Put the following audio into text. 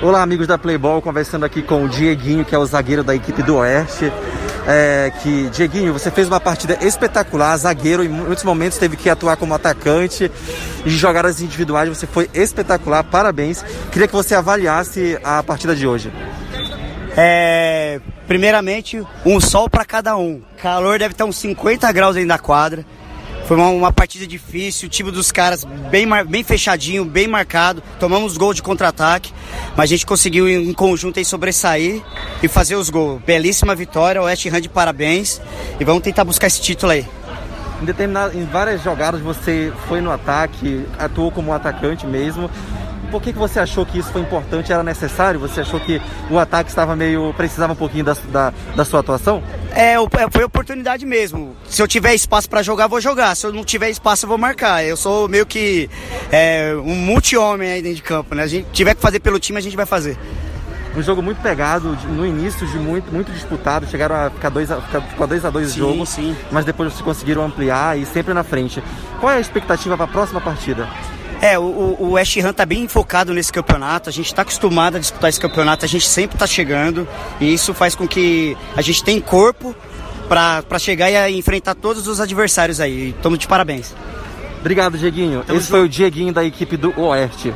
Olá, amigos da Playboy, conversando aqui com o Dieguinho, que é o zagueiro da equipe do Oeste. É, que, Dieguinho, você fez uma partida espetacular, zagueiro, em muitos momentos teve que atuar como atacante, e jogadas individuais, você foi espetacular, parabéns. Queria que você avaliasse a partida de hoje. É, primeiramente, um sol para cada um. Calor deve estar uns 50 graus dentro da quadra. Foi uma, uma, partida difícil, o time dos caras bem, bem fechadinho, bem marcado. Tomamos gol de contra-ataque, mas a gente conseguiu em conjunto aí sobressair e fazer os gols. Belíssima vitória, West Ham de parabéns e vamos tentar buscar esse título aí. Em, determinado, em várias jogadas você foi no ataque, atuou como um atacante mesmo. Por que, que você achou que isso foi importante, era necessário? Você achou que o ataque estava meio. precisava um pouquinho da, da, da sua atuação? É, foi oportunidade mesmo. Se eu tiver espaço para jogar, vou jogar. Se eu não tiver espaço, eu vou marcar. Eu sou meio que é, um multi-homem aí dentro de campo, né? A gente tiver que fazer pelo time, a gente vai fazer. Um jogo muito pegado, no início de muito, muito disputado, chegaram a ficar 2 a 2 a 2 o jogo, sim. mas depois conseguiram ampliar e sempre na frente. Qual é a expectativa para a próxima partida? É, o, o West Ham tá bem focado nesse campeonato, a gente está acostumado a disputar esse campeonato, a gente sempre está chegando e isso faz com que a gente tenha corpo para chegar e enfrentar todos os adversários aí. Estamos de parabéns. Obrigado, Dieguinho. Tamo Esse junto. foi o Dieguinho da equipe do Oeste.